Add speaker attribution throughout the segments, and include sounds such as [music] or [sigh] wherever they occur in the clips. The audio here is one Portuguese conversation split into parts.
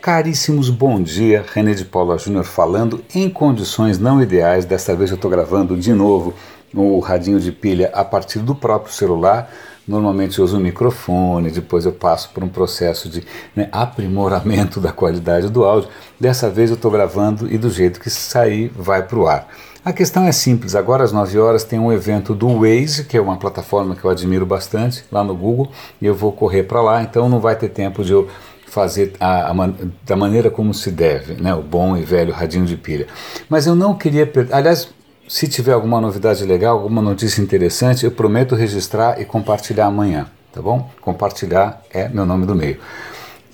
Speaker 1: Caríssimos, bom dia. René de Paula Júnior falando em condições não ideais. Desta vez eu estou gravando de novo o radinho de pilha a partir do próprio celular. Normalmente eu uso o microfone, depois eu passo por um processo de né, aprimoramento [laughs] da qualidade do áudio. Dessa vez eu estou gravando e do jeito que sair vai para o ar. A questão é simples, agora às 9 horas tem um evento do Waze, que é uma plataforma que eu admiro bastante, lá no Google, e eu vou correr para lá, então não vai ter tempo de eu fazer a, a, da maneira como se deve, né, o bom e velho radinho de pilha. Mas eu não queria perder. Aliás, se tiver alguma novidade legal, alguma notícia interessante, eu prometo registrar e compartilhar amanhã, tá bom? Compartilhar é meu nome do meio.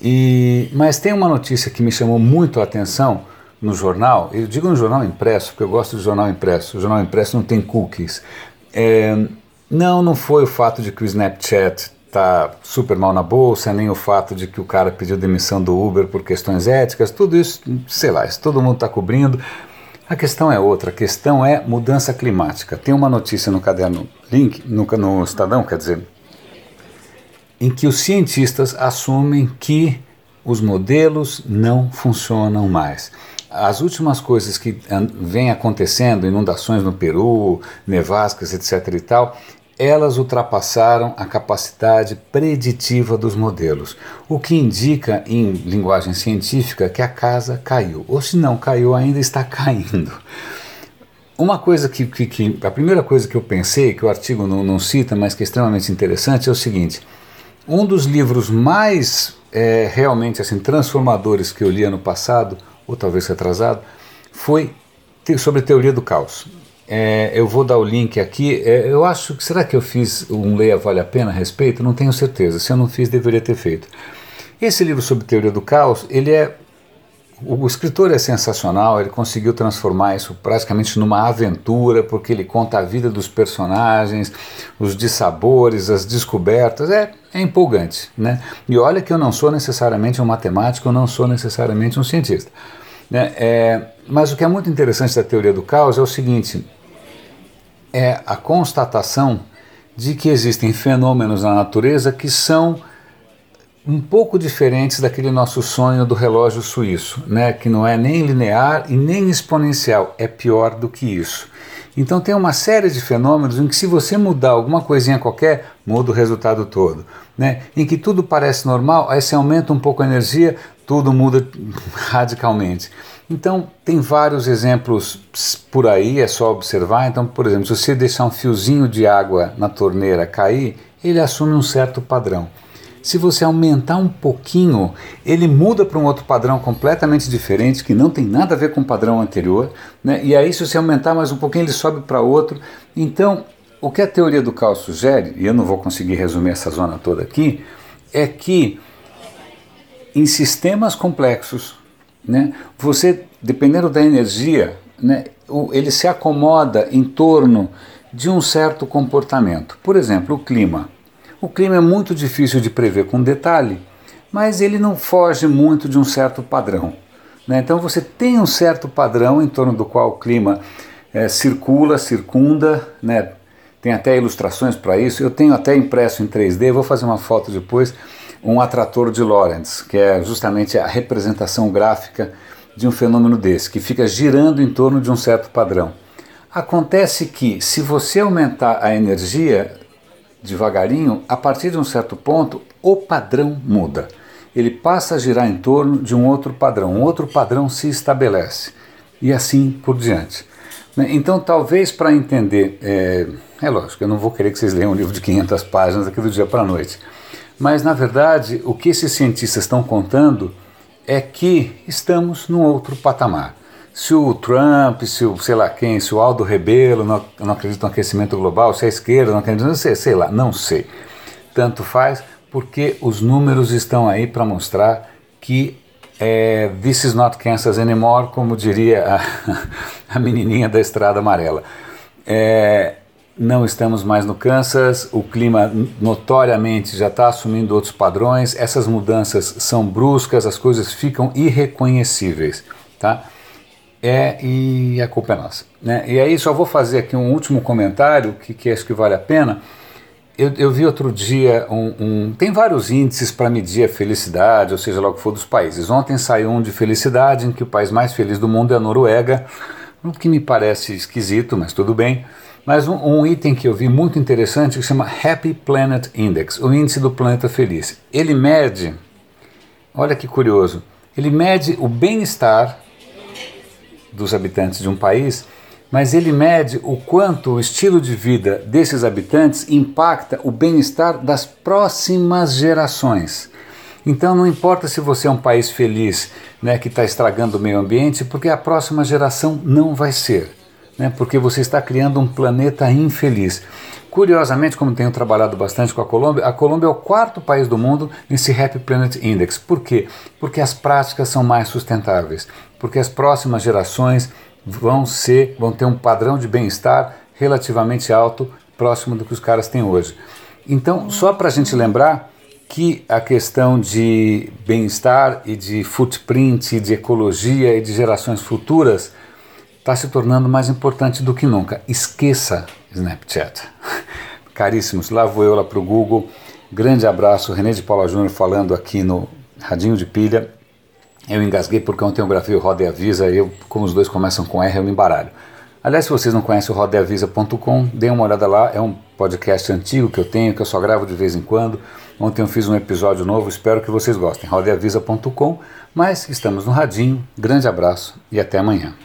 Speaker 1: E, mas tem uma notícia que me chamou muito a atenção no jornal, eu digo no jornal impresso, porque eu gosto de jornal impresso, o jornal impresso não tem cookies. É, não, não foi o fato de que o Snapchat está super mal na bolsa, nem o fato de que o cara pediu demissão do Uber por questões éticas, tudo isso, sei lá, isso todo mundo está cobrindo. A questão é outra, a questão é mudança climática. Tem uma notícia no caderno Link, no, no Estadão, quer dizer, em que os cientistas assumem que os modelos não funcionam mais. As últimas coisas que vêm acontecendo, inundações no Peru, nevascas, etc. e tal, elas ultrapassaram a capacidade preditiva dos modelos, o que indica, em linguagem científica, que a casa caiu, ou se não caiu, ainda está [laughs] caindo. Uma coisa que, que, que a primeira coisa que eu pensei, que o artigo não, não, cita, mas que é extremamente interessante, é o seguinte: um dos livros mais é, realmente assim transformadores que eu li ano passado, ou talvez retrasado, foi sobre teoria do caos. É, eu vou dar o link aqui. É, eu acho que será que eu fiz um Leia Vale a Pena a respeito? Não tenho certeza. Se eu não fiz, deveria ter feito. Esse livro sobre teoria do caos, ele é o, escritor é sensacional. Ele conseguiu transformar isso praticamente numa aventura, porque ele conta a vida dos personagens, os dissabores, as descobertas. É, é empolgante, né? E olha que eu não sou necessariamente um matemático, eu não sou necessariamente um cientista. Né? É, mas o que é muito interessante da teoria do caos é o seguinte: é a constatação de que existem fenômenos na natureza que são um pouco diferentes daquele nosso sonho do relógio suíço, né? que não é nem linear e nem exponencial, é pior do que isso. Então tem uma série de fenômenos em que se você mudar alguma coisinha qualquer, muda o resultado todo. Né? Em que tudo parece normal, aí você aumenta um pouco a energia, tudo muda [laughs] radicalmente. Então, tem vários exemplos por aí, é só observar. Então, por exemplo, se você deixar um fiozinho de água na torneira cair, ele assume um certo padrão. Se você aumentar um pouquinho, ele muda para um outro padrão completamente diferente, que não tem nada a ver com o padrão anterior. Né? E aí, se você aumentar mais um pouquinho, ele sobe para outro. Então, o que a teoria do caos sugere, e eu não vou conseguir resumir essa zona toda aqui, é que em sistemas complexos, né, você, dependendo da energia, né, ele se acomoda em torno de um certo comportamento. Por exemplo, o clima. O clima é muito difícil de prever com detalhe, mas ele não foge muito de um certo padrão. Né? Então você tem um certo padrão em torno do qual o clima é, circula, circunda, né? tem até ilustrações para isso. Eu tenho até impresso em 3D, vou fazer uma foto depois um atrator de Lorentz, que é justamente a representação gráfica de um fenômeno desse, que fica girando em torno de um certo padrão. Acontece que, se você aumentar a energia devagarinho, a partir de um certo ponto, o padrão muda. Ele passa a girar em torno de um outro padrão, um outro padrão se estabelece, e assim por diante. Né? Então, talvez para entender, é, é lógico, eu não vou querer que vocês leiam um livro de 500 páginas aqui do dia para a noite, mas, na verdade, o que esses cientistas estão contando é que estamos num outro patamar. Se o Trump, se o sei lá quem, se o Aldo Rebelo não, não acredita no aquecimento global, se a esquerda não acredita, não sei, sei lá, não sei. Tanto faz, porque os números estão aí para mostrar que é, this is not Kansas anymore, como diria a, [laughs] a menininha da estrada amarela. É, não estamos mais no Kansas, o clima notoriamente já está assumindo outros padrões, essas mudanças são bruscas, as coisas ficam irreconhecíveis, tá? É, e a culpa é nossa. Né? E aí só vou fazer aqui um último comentário que, que acho que vale a pena. eu, eu, vi outro dia um, um tem vários índices para medir a felicidade, ou seja, logo for dos países. Ontem saiu um de felicidade em que o país mais feliz do mundo é a Noruega, o que me parece esquisito, mas tudo bem. Mas um, um, item que eu vi muito interessante que chama Happy Planet Index, o índice do planeta feliz. Ele mede, olha que curioso, ele mede o bem-estar dos habitantes de um país mas ele mede o quanto o estilo de vida desses habitantes impacta o bem-estar das próximas gerações. Então não importa se você é um país feliz, né, que está estragando o meio ambiente, porque a próxima geração não vai ser, né, porque você está criando um planeta infeliz. Curiosamente, como tenho trabalhado bastante com a Colômbia, a Colômbia é o quarto país do mundo nesse Happy Planet Index. Por quê? Porque as práticas são mais sustentáveis, porque as próximas gerações vão ser, vão ter um padrão de bem-estar relativamente alto, próximo do que os caras têm hoje. Então, só para a gente lembrar que a questão de bem-estar e de footprint, e de ecologia e de gerações futuras está se tornando mais importante do que nunca. Esqueça Snapchat. [laughs] Caríssimos, lá vou eu lá para o Google. Grande abraço, René de Paula Júnior falando aqui no Radinho de Pilha. Eu engasguei porque ontem eu gravei o Roda e Avisa eu, como os dois começam com R, eu me embaralho. Aliás, se vocês não conhecem o rodeavisa.com, deem uma olhada lá, é um podcast antigo que eu tenho, que eu só gravo de vez em quando. Ontem eu fiz um episódio novo, espero que vocês gostem. rodeavisa.com, mas estamos no radinho. Grande abraço e até amanhã.